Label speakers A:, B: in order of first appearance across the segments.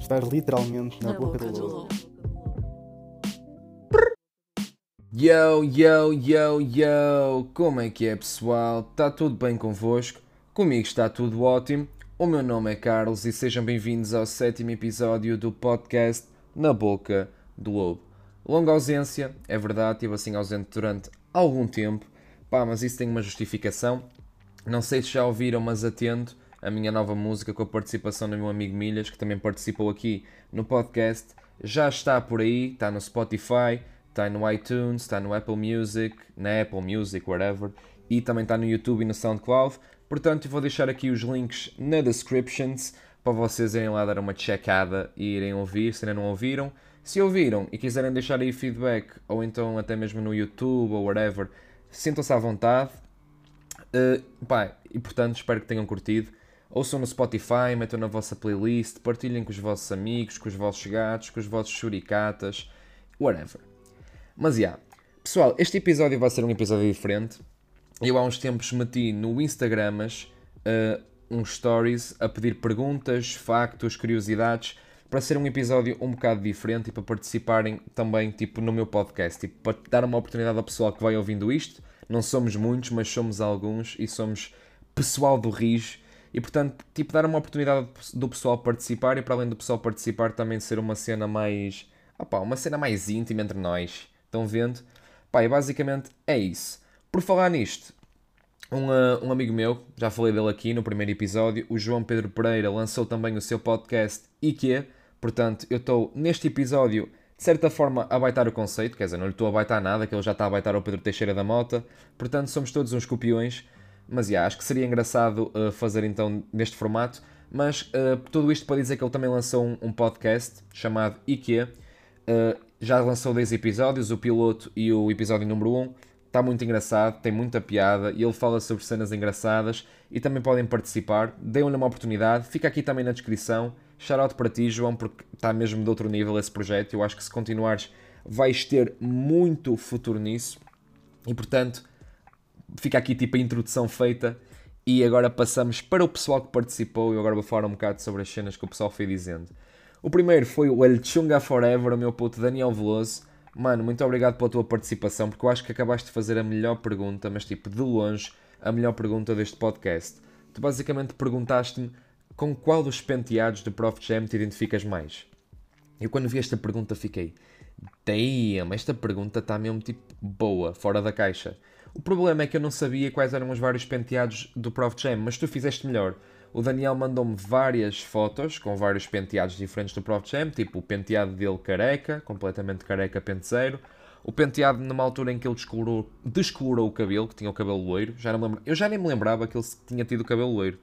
A: Estás literalmente na, boca, do lobo.
B: Yo, yo, yo, yo! Como é que é, pessoal? Está tudo bem convosco? Comigo está tudo ótimo. O meu nome é Carlos e sejam bem-vindos ao sétimo episódio do podcast Na Boca do Lobo. Longa ausência, é verdade, estive assim ausente durante algum tempo, pá, mas isso tem uma justificação. Não sei se já ouviram, mas atento, a minha nova música com a participação do meu amigo Milhas, que também participou aqui no podcast, já está por aí, está no Spotify, está no iTunes, está no Apple Music, na Apple Music, whatever, e também está no YouTube e no SoundCloud. Portanto, vou deixar aqui os links na descriptions para vocês irem lá dar uma checada e irem ouvir, se ainda não ouviram. Se ouviram e quiserem deixar aí feedback, ou então até mesmo no YouTube ou whatever, sintam-se à vontade. Uh, pá, e portanto, espero que tenham curtido. Ouçam no Spotify, metam na vossa playlist, partilhem com os vossos amigos, com os vossos gatos, com os vossos churicatas, whatever. Mas já, yeah. pessoal, este episódio vai ser um episódio diferente. Eu há uns tempos meti no Instagramas uh, uns stories a pedir perguntas, factos, curiosidades para ser um episódio um bocado diferente e para participarem também tipo no meu podcast, tipo, para dar uma oportunidade ao pessoal que vai ouvindo isto. Não somos muitos, mas somos alguns e somos pessoal do RIS e portanto, tipo, dar uma oportunidade do pessoal participar e para além do pessoal participar também ser uma cena mais. Uma cena mais íntima entre nós. Estão vendo? Pá, e basicamente é isso. Por falar nisto, um, uh, um amigo meu, já falei dele aqui no primeiro episódio, o João Pedro Pereira, lançou também o seu podcast IKEA. Portanto, eu estou neste episódio, de certa forma, a baitar o conceito, quer dizer, não lhe estou a baitar nada, que ele já está a baitar o Pedro Teixeira da Mota. Portanto, somos todos uns copiões. Mas yeah, acho que seria engraçado uh, fazer então neste formato. Mas uh, tudo isto para dizer que ele também lançou um, um podcast chamado IKEA. Uh, já lançou 10 episódios, o piloto e o episódio número 1. Está muito engraçado, tem muita piada e ele fala sobre cenas engraçadas e também podem participar. Deem-lhe uma oportunidade, fica aqui também na descrição. Shoutout para ti, João, porque está mesmo de outro nível esse projeto. Eu acho que se continuares vais ter muito futuro nisso. E portanto, fica aqui tipo a introdução feita e agora passamos para o pessoal que participou e agora vou falar um bocado sobre as cenas que o pessoal foi dizendo. O primeiro foi o El Chunga Forever, o meu puto Daniel Veloso. Mano, muito obrigado pela tua participação, porque eu acho que acabaste de fazer a melhor pergunta, mas tipo, de longe, a melhor pergunta deste podcast. Tu basicamente perguntaste-me com qual dos penteados do Prof Jam te identificas mais. Eu quando vi esta pergunta fiquei, damn, esta pergunta está mesmo tipo boa, fora da caixa. O problema é que eu não sabia quais eram os vários penteados do Prof Jam, mas tu fizeste melhor. O Daniel mandou-me várias fotos com vários penteados diferentes do Prof Jam, tipo o penteado dele careca, completamente careca pentezeiro. O penteado numa altura em que ele descolorou, descolorou o cabelo, que tinha o cabelo loiro. Já não lembro, eu já nem me lembrava que ele tinha tido o cabelo loiro.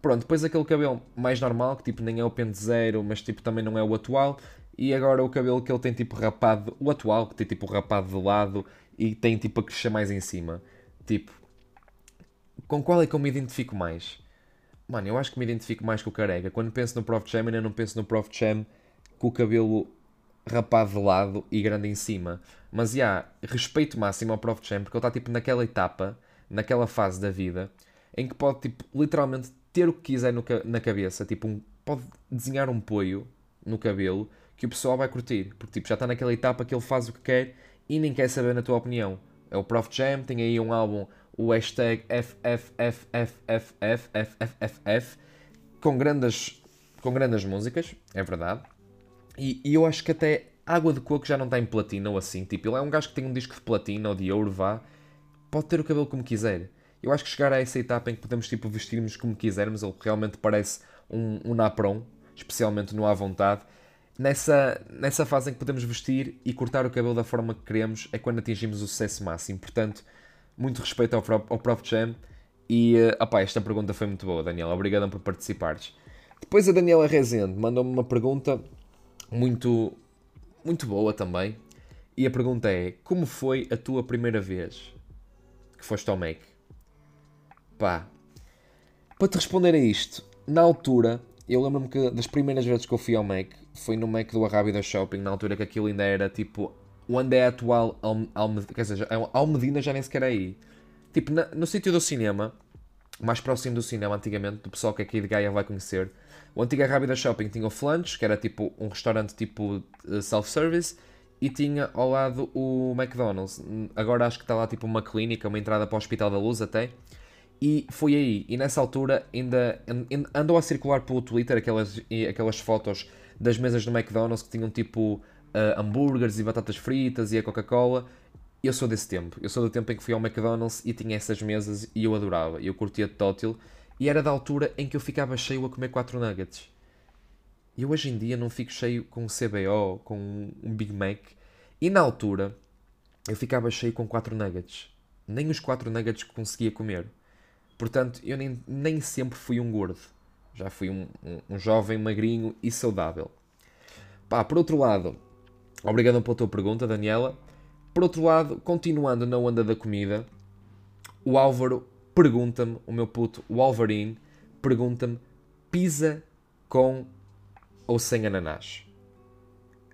B: Pronto, depois aquele cabelo mais normal, que tipo nem é o pentezeiro, mas tipo também não é o atual. E agora o cabelo que ele tem tipo rapado, o atual, que tem tipo rapado de lado e tem tipo a crescer mais em cima. Tipo, com qual é que eu me identifico mais? Mano, eu acho que me identifico mais com o careca. Quando penso no Prof Jam, eu não penso no Prof Jam com o cabelo rapado de lado e grande em cima. Mas, já, yeah, respeito máximo ao Prof Jam, porque ele está, tipo, naquela etapa, naquela fase da vida, em que pode, tipo, literalmente ter o que quiser no, na cabeça. Tipo, um, pode desenhar um poio no cabelo que o pessoal vai curtir. Porque, tipo, já está naquela etapa que ele faz o que quer e nem quer saber na tua opinião. É o Prof Jam, tem aí um álbum, o hashtag FFFFFFFF, com grandes, com grandes músicas, é verdade. E, e, eu acho que até Água de Coco já não está em platina ou assim. Tipo, ele é um gajo que tem um disco de platina ou de ouro, vá. Pode ter o cabelo como quiser. Eu acho que chegar a essa etapa em que podemos tipo, vestirmos como quisermos, ele realmente parece um, um napron, especialmente no à vontade nessa, nessa fase em que podemos vestir e cortar o cabelo da forma que queremos é quando atingimos o sucesso máximo. Portanto, muito respeito ao, ao Prof Jam. E uh, opá, esta pergunta foi muito boa, Daniela. Obrigado por participares. Depois a Daniela Rezende mandou-me uma pergunta muito, muito boa também. E a pergunta é: Como foi a tua primeira vez que foste ao Mac? Pá, para te responder a isto, na altura, eu lembro-me que das primeiras vezes que eu fui ao Mac, foi no Mac do Arrábida Shopping, na altura que aquilo ainda era tipo. Onde é atual Almedina, quer dizer, Almedina já nem sequer é aí. Tipo, na, no sítio do cinema, mais próximo do cinema antigamente, do pessoal que aqui de Gaia vai conhecer. O antigo Rábida Shopping tinha o Flange, que era tipo um restaurante tipo self-service, e tinha ao lado o McDonald's. Agora acho que está lá tipo uma clínica, uma entrada para o Hospital da Luz até. E foi aí, e nessa altura ainda andou a circular pelo Twitter aquelas, aquelas fotos das mesas do McDonald's que tinham tipo uh, hambúrgueres e batatas fritas e a Coca-Cola. Eu sou desse tempo. Eu sou do tempo em que fui ao McDonald's e tinha essas mesas e eu adorava. Eu curtia de tótil e era da altura em que eu ficava cheio a comer 4 nuggets. E hoje em dia não fico cheio com um CBO, com um Big Mac. E na altura eu ficava cheio com 4 nuggets. Nem os 4 nuggets conseguia comer. Portanto, eu nem, nem sempre fui um gordo. Já fui um, um, um jovem magrinho e saudável. Pá, por outro lado, obrigado pela tua pergunta, Daniela. Por outro lado, continuando na onda da comida, o Álvaro pergunta-me, o meu puto, o Alvarine, pergunta-me: pizza com ou sem ananás?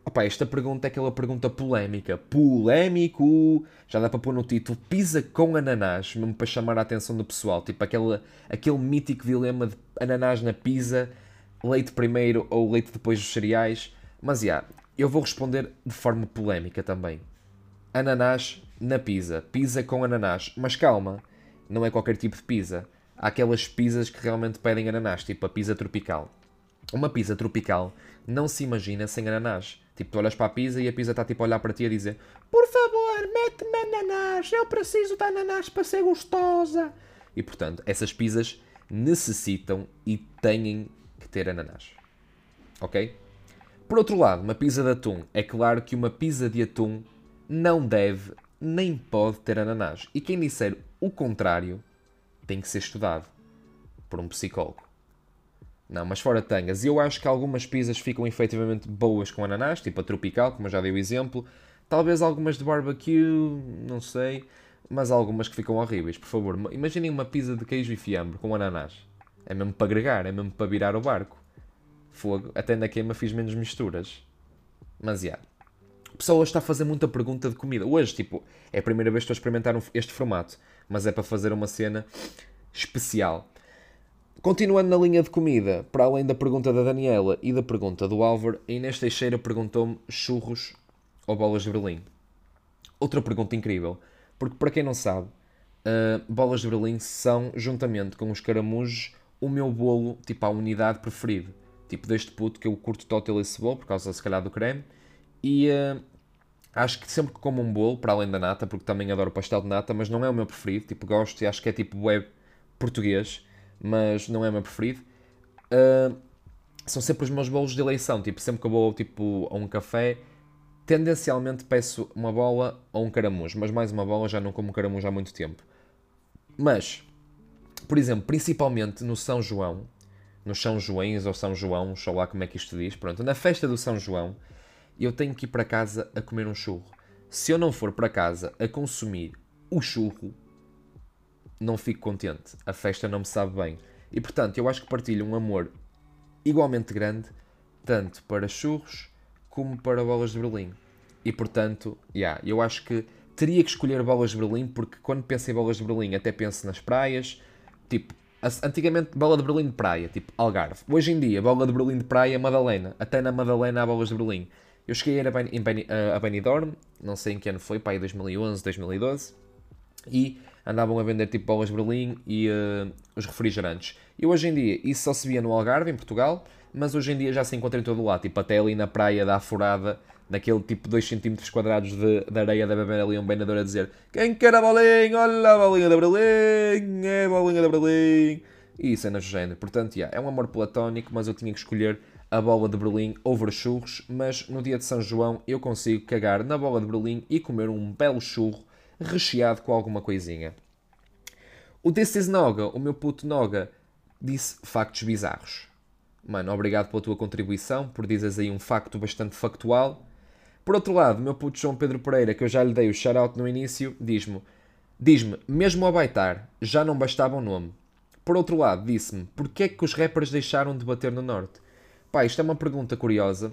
B: Opa, esta pergunta é aquela pergunta polémica. Polémico! Já dá para pôr no título pizza com ananás, mesmo para chamar a atenção do pessoal. Tipo aquele, aquele mítico dilema de ananás na pizza, leite primeiro ou leite depois dos cereais. Mas, já, yeah, eu vou responder de forma polémica também. Ananás na pizza. Pizza com ananás. Mas calma, não é qualquer tipo de pizza. Há aquelas pizzas que realmente pedem ananás, tipo a pizza tropical. Uma pizza tropical não se imagina sem ananás. Tipo, tu olhas para a pizza e a pizza está tipo a olhar para ti a dizer Por favor, mete-me ananás, eu preciso de ananás para ser gostosa. E portanto, essas pizzas necessitam e têm que ter ananás. Ok? Por outro lado, uma pizza de atum. É claro que uma pizza de atum não deve nem pode ter ananás. E quem disser o contrário tem que ser estudado por um psicólogo. Não, mas fora tangas. Eu acho que algumas pizzas ficam efetivamente boas com ananás, tipo a tropical, como eu já dei o exemplo. Talvez algumas de barbecue, não sei. Mas algumas que ficam horríveis. Por favor, imaginem uma pizza de queijo e fiambre com ananás. É mesmo para agregar, é mesmo para virar o barco. Fogo. Até na queima fiz menos misturas. Mas. Yeah. O pessoal está a fazer muita pergunta de comida. Hoje, tipo, é a primeira vez que estou a experimentar este formato. Mas é para fazer uma cena especial. Continuando na linha de comida, para além da pergunta da Daniela e da pergunta do Álvaro, a Inês Teixeira perguntou-me churros ou bolas de Berlim. Outra pergunta incrível, porque para quem não sabe, uh, bolas de Berlim são, juntamente com os caramujos, o meu bolo, tipo, a unidade preferido tipo deste puto que eu curto total esse bolo, por causa se calhar do creme. E uh, acho que sempre que como um bolo, para além da nata, porque também adoro pastel de nata, mas não é o meu preferido, tipo gosto e acho que é tipo web português, mas não é o meu preferido. Uh, são sempre os meus bolos de eleição, tipo sempre que eu vou tipo, a um café, tendencialmente peço uma bola ou um caramujo, mas mais uma bola já não como caramujo há muito tempo. Mas, por exemplo, principalmente no São João, nos São Joões ou São João, sei lá como é que isto diz. Pronto, na festa do São João, eu tenho que ir para casa a comer um churro. Se eu não for para casa a consumir o churro, não fico contente. A festa não me sabe bem. E portanto, eu acho que partilho um amor igualmente grande, tanto para churros como para bolas de Berlim. E portanto, yeah, eu acho que teria que escolher bolas de Berlim, porque quando penso em bolas de Berlim, até penso nas praias. Tipo, Antigamente, bola de Berlim de praia, tipo Algarve. Hoje em dia, bola de Berlim de praia, Madalena. Até na Madalena há bolas de Berlim. Eu cheguei a ir a Benidorm, não sei em que ano foi, para aí 2011, 2012. E andavam a vender tipo bolas de Berlim e uh, os refrigerantes. E hoje em dia, isso só se via no Algarve, em Portugal, mas hoje em dia já se encontra em todo o lado. Tipo, até ali na praia da Afurada, naquele tipo 2 cm quadrados de, de areia da beber ali um vendedor a dizer quem quer a bolinha, olha a bolinha da Berlim, é a bolinha da Berlim e cenas do género. Portanto, yeah, é um amor platónico, mas eu tinha que escolher a bola de Berlim over churros, mas no dia de São João eu consigo cagar na bola de Berlim e comer um belo churro recheado com alguma coisinha. O This is Noga, o meu puto Noga, disse factos bizarros. Mano, obrigado pela tua contribuição, por dizes aí um facto bastante factual. Por outro lado, meu puto João Pedro Pereira, que eu já lhe dei o shout-out no início, diz-me: Diz-me, mesmo ao baitar, já não bastava o nome. Por outro lado, disse-me: Porquê é que os rappers deixaram de bater no Norte? Pá, isto é uma pergunta curiosa,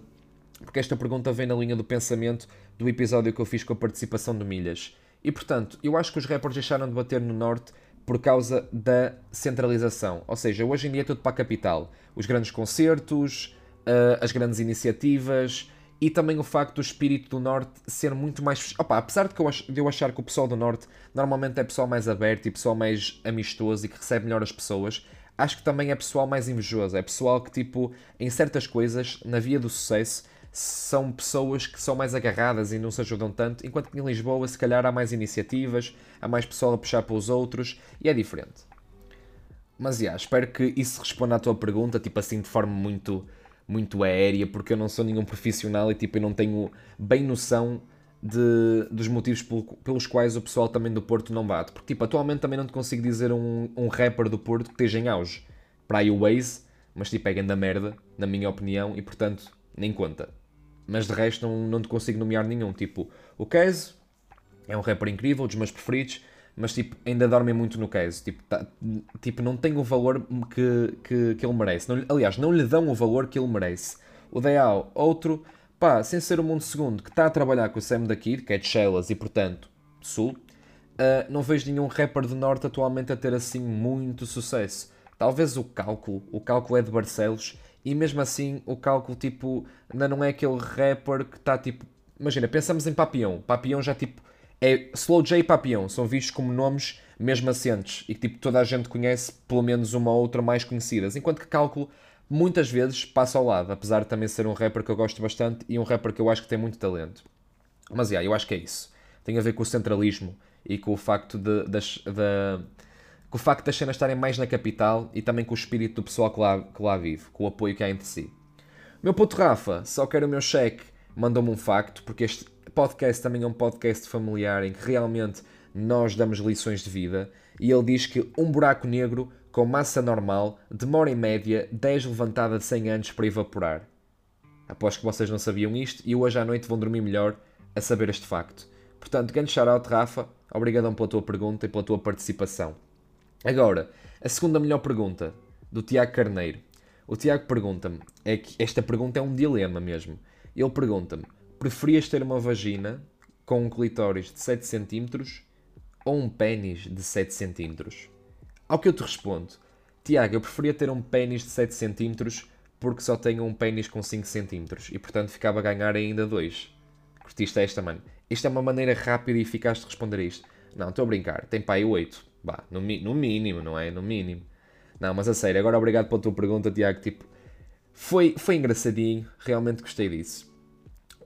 B: porque esta pergunta vem na linha do pensamento do episódio que eu fiz com a participação do Milhas. E portanto, eu acho que os rappers deixaram de bater no Norte por causa da centralização. Ou seja, hoje em dia é tudo para a capital. Os grandes concertos, uh, as grandes iniciativas e também o facto do espírito do Norte ser muito mais. Opa, apesar de, eu, de eu achar que o pessoal do Norte normalmente é pessoal mais aberto e pessoal mais amistoso e que recebe melhor as pessoas, acho que também é pessoal mais invejoso. É pessoal que, tipo, em certas coisas, na via do sucesso, são pessoas que são mais agarradas e não se ajudam tanto, enquanto que em Lisboa, se calhar, há mais iniciativas, há mais pessoal a puxar para os outros e é diferente. Mas, yeah, espero que isso responda à tua pergunta, tipo assim, de forma muito, muito aérea, porque eu não sou nenhum profissional e, tipo, eu não tenho bem noção de, dos motivos pelos quais o pessoal também do Porto não bate. Porque, tipo, atualmente também não te consigo dizer um, um rapper do Porto que esteja em auge. Para aí o Waze, mas, tipo, é grande merda, na minha opinião, e, portanto, nem conta. Mas de resto não, não te consigo nomear nenhum. Tipo, o Case é um rapper incrível, dos meus preferidos, mas tipo, ainda dorme muito no Case. Tipo, tá, tipo não tem o valor que, que, que ele merece. Não, aliás, não lhe dão o valor que ele merece. O Deal, outro, pá, sem ser o Mundo Segundo, que está a trabalhar com o Sam da que é de Shellas e portanto, Sul, uh, não vejo nenhum rapper do Norte atualmente a ter assim muito sucesso. Talvez o Cálculo, o Cálculo é de Barcelos e mesmo assim o cálculo tipo ainda não é aquele rapper que está tipo. Imagina, pensamos em Papillon. Papillon já tipo. É, Slow J e Papillon são vistos como nomes mesmo assentes e que tipo, toda a gente conhece, pelo menos uma ou outra mais conhecidas. Enquanto que Cálculo muitas vezes passa ao lado, apesar de também ser um rapper que eu gosto bastante e um rapper que eu acho que tem muito talento. Mas yeah, eu acho que é isso. Tem a ver com o centralismo e com o facto de, das, de, com o facto das cenas estarem mais na capital e também com o espírito do pessoal que lá, que lá vive, com o apoio que há entre si. Meu puto Rafa, só quero o meu cheque, mandou-me um facto, porque este podcast também é um podcast familiar em que realmente nós damos lições de vida, e ele diz que um buraco negro com massa normal demora em média 10 levantadas de 100 anos para evaporar. Aposto que vocês não sabiam isto e hoje à noite vão dormir melhor a saber este facto. Portanto, grande shout-out, Rafa. Obrigadão pela tua pergunta e pela tua participação. Agora, a segunda melhor pergunta, do Tiago Carneiro. O Tiago pergunta-me, é que esta pergunta é um dilema mesmo. Ele pergunta-me, preferias ter uma vagina com um clitóris de 7 cm ou um pênis de 7 cm? Ao que eu te respondo, Tiago, eu preferia ter um pênis de 7 cm porque só tenho um pênis com 5 cm e portanto ficava a ganhar ainda 2. Curtiste esta, mano? Isto é uma maneira rápida e eficaz de responder a isto. Não, estou a brincar, tem pai 8. Bah, no, no mínimo, não é? No mínimo. Não, mas a sério, agora obrigado pela tua pergunta, Tiago. Tipo, foi, foi engraçadinho, realmente gostei disso.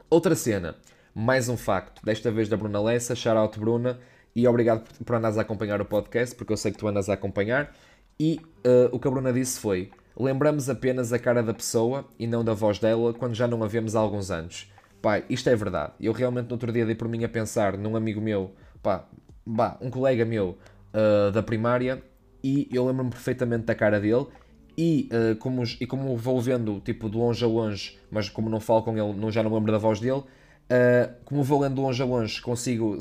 B: Outra cena, mais um facto, desta vez da Bruna Lessa, shout Bruna, e obrigado por, por andares a acompanhar o podcast, porque eu sei que tu andas a acompanhar. E uh, o que a Bruna disse foi: lembramos apenas a cara da pessoa e não da voz dela quando já não a vemos há alguns anos. Pai, isto é verdade. Eu realmente no outro dia dei por mim a pensar num amigo meu, pá, bah, um colega meu uh, da primária e eu lembro-me perfeitamente da cara dele e, uh, como, e como vou vendo tipo de longe a longe, mas como não falo com ele, não, já não lembro da voz dele, uh, como vou lendo de longe a longe, consigo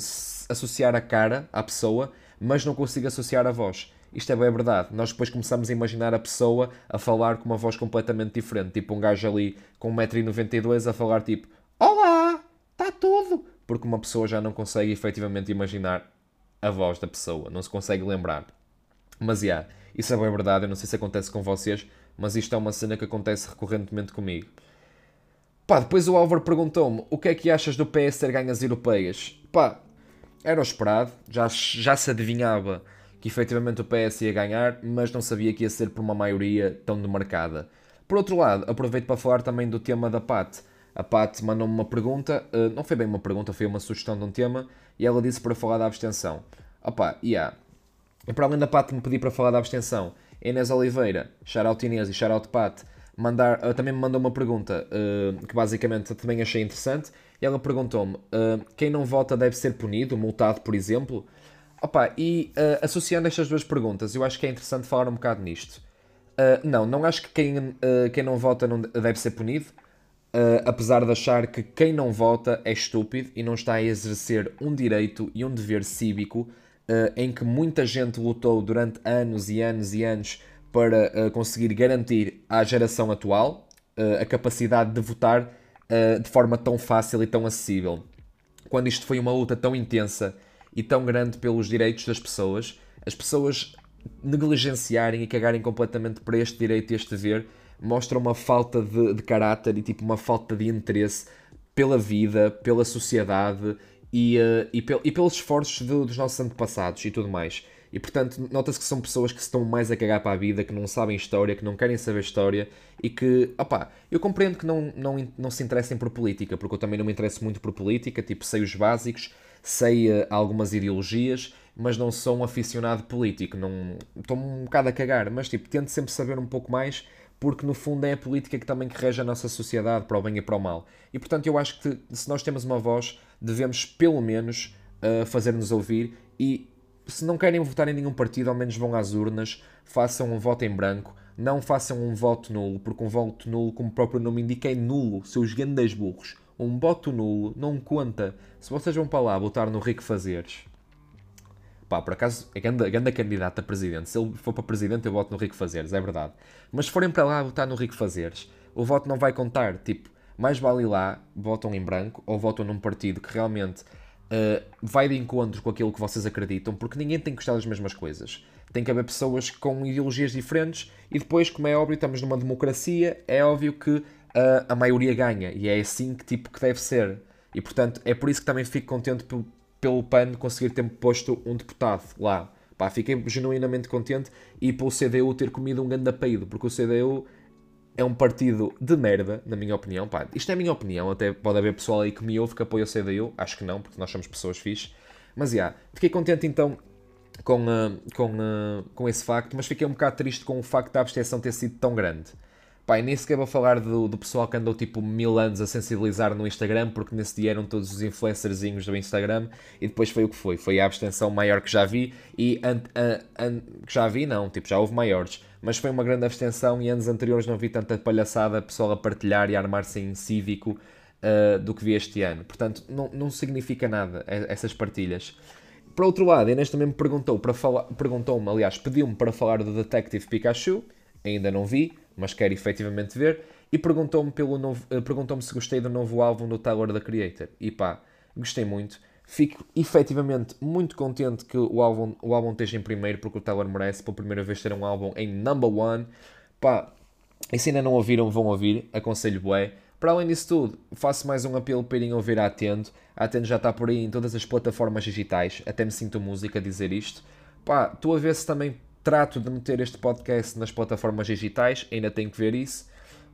B: associar a cara à pessoa, mas não consigo associar a voz. Isto é bem verdade. Nós depois começamos a imaginar a pessoa a falar com uma voz completamente diferente. Tipo um gajo ali com 1,92m a falar tipo Olá, está tudo. Porque uma pessoa já não consegue efetivamente imaginar a voz da pessoa, não se consegue lembrar. Mas, yeah, isso é bem verdade, eu não sei se acontece com vocês, mas isto é uma cena que acontece recorrentemente comigo. Pá, depois o Álvaro perguntou-me o que é que achas do PS ter ganhas europeias? Pá, era o esperado, já, já se adivinhava que efetivamente o PS ia ganhar, mas não sabia que ia ser por uma maioria tão demarcada. Por outro lado, aproveito para falar também do tema da PAT. A Pat mandou-me uma pergunta, uh, não foi bem uma pergunta, foi uma sugestão de um tema, e ela disse para falar da abstenção. Opa, e yeah. E para além da Pat me pedir para falar da abstenção, Inês Oliveira, shoutout Inês e shoutout Pat, mandar, uh, também me mandou uma pergunta uh, que basicamente também achei interessante. E ela perguntou-me: uh, quem não vota deve ser punido, multado, por exemplo? Opa, e associando estas duas perguntas, eu acho que é interessante falar um bocado nisto. não, não acho que quem, quem não vota não deve ser punido. Uh, apesar de achar que quem não vota é estúpido e não está a exercer um direito e um dever cívico uh, em que muita gente lutou durante anos e anos e anos para uh, conseguir garantir à geração atual a capacidade de votar de forma tão fácil e tão acessível. Quando isto foi uma luta tão intensa e tão grande pelos direitos das pessoas, as pessoas negligenciarem e cagarem completamente para este direito e este dever mostra uma falta de, de caráter e tipo uma falta de interesse pela vida, pela sociedade e, uh, e, pel e pelos esforços de, dos nossos antepassados e tudo mais. E portanto, nota-se que são pessoas que estão mais a cagar para a vida, que não sabem história, que não querem saber história e que, opá, eu compreendo que não, não, não se interessem por política, porque eu também não me interesso muito por política, tipo, sei os básicos, sei uh, algumas ideologias, mas não sou um aficionado político, não estou um bocado a cagar, mas tipo, tento sempre saber um pouco mais porque no fundo é a política que também que rege a nossa sociedade, para o bem e para o mal. E portanto eu acho que se nós temos uma voz, devemos pelo menos uh, fazer-nos ouvir e se não querem votar em nenhum partido, ao menos vão às urnas, façam um voto em branco, não façam um voto nulo, porque um voto nulo, como o próprio nome indica, é nulo, seus grandes burros. Um voto nulo não conta. Se vocês vão para lá votar no Rico Fazeres, Pá, por acaso é grande, grande candidato a presidente. Se ele for para presidente, eu voto no Rico Fazeres, é verdade. Mas se forem para lá votar no Rico Fazeres, o voto não vai contar. Tipo, mais vale ir lá, votam em branco ou votam num partido que realmente uh, vai de encontro com aquilo que vocês acreditam, porque ninguém tem que gostar das mesmas coisas. Tem que haver pessoas com ideologias diferentes e depois, como é óbvio, estamos numa democracia, é óbvio que uh, a maioria ganha e é assim que tipo que deve ser. E portanto, é por isso que também fico contente pelo PAN conseguir ter posto um deputado lá. Pá, fiquei genuinamente contente e pelo CDU ter comido um grande apeido, porque o CDU é um partido de merda, na minha opinião. Pá, isto é a minha opinião, até pode haver pessoal aí que me ouve que apoia o CDU, acho que não, porque nós somos pessoas fixe. Mas, já, yeah, fiquei contente então com, uh, com, uh, com esse facto, mas fiquei um bocado triste com o facto da abstenção ter sido tão grande. E nem sequer vou falar do, do pessoal que andou tipo mil anos a sensibilizar no Instagram, porque nesse dia eram todos os influencerzinhos do Instagram, e depois foi o que foi. Foi a abstenção maior que já vi, e que já vi, não, tipo, já houve maiores, mas foi uma grande abstenção, e anos anteriores não vi tanta palhaçada, pessoal a partilhar e a armar-se em cívico uh, do que vi este ano. Portanto, não, não significa nada essas partilhas. Por outro lado, Inês também me perguntou para falar, perguntou-me, aliás, pediu-me para falar do Detective Pikachu, ainda não vi, mas quero efetivamente ver. E perguntou-me pelo novo, uh, perguntou-me se gostei do novo álbum do Tyler the Creator. E pá, gostei muito. Fico efetivamente muito contente que o álbum, o álbum esteja em primeiro, porque o Tyler merece pela primeira vez ter um álbum em number one. Pá, e se ainda não ouviram, vão ouvir. Aconselho bué. Para além disso tudo, faço mais um apelo para irem ouvir a Atendo. A Atendo já está por aí em todas as plataformas digitais. Até me sinto música a dizer isto. Pá, estou a ver se também trato de meter este podcast nas plataformas digitais, ainda tenho que ver isso,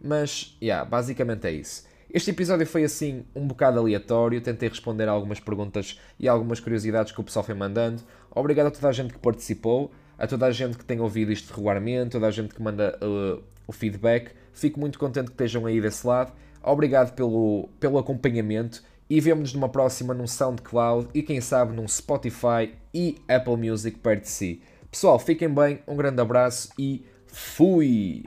B: mas, yeah, basicamente é isso. Este episódio foi assim um bocado aleatório, tentei responder a algumas perguntas e algumas curiosidades que o pessoal foi mandando. Obrigado a toda a gente que participou, a toda a gente que tem ouvido isto regularmente, toda a gente que manda uh, o feedback. Fico muito contente que estejam aí desse lado. Obrigado pelo, pelo acompanhamento e vemo-nos numa próxima num SoundCloud e quem sabe num Spotify e Apple Music perto de si. Pessoal, fiquem bem, um grande abraço e fui!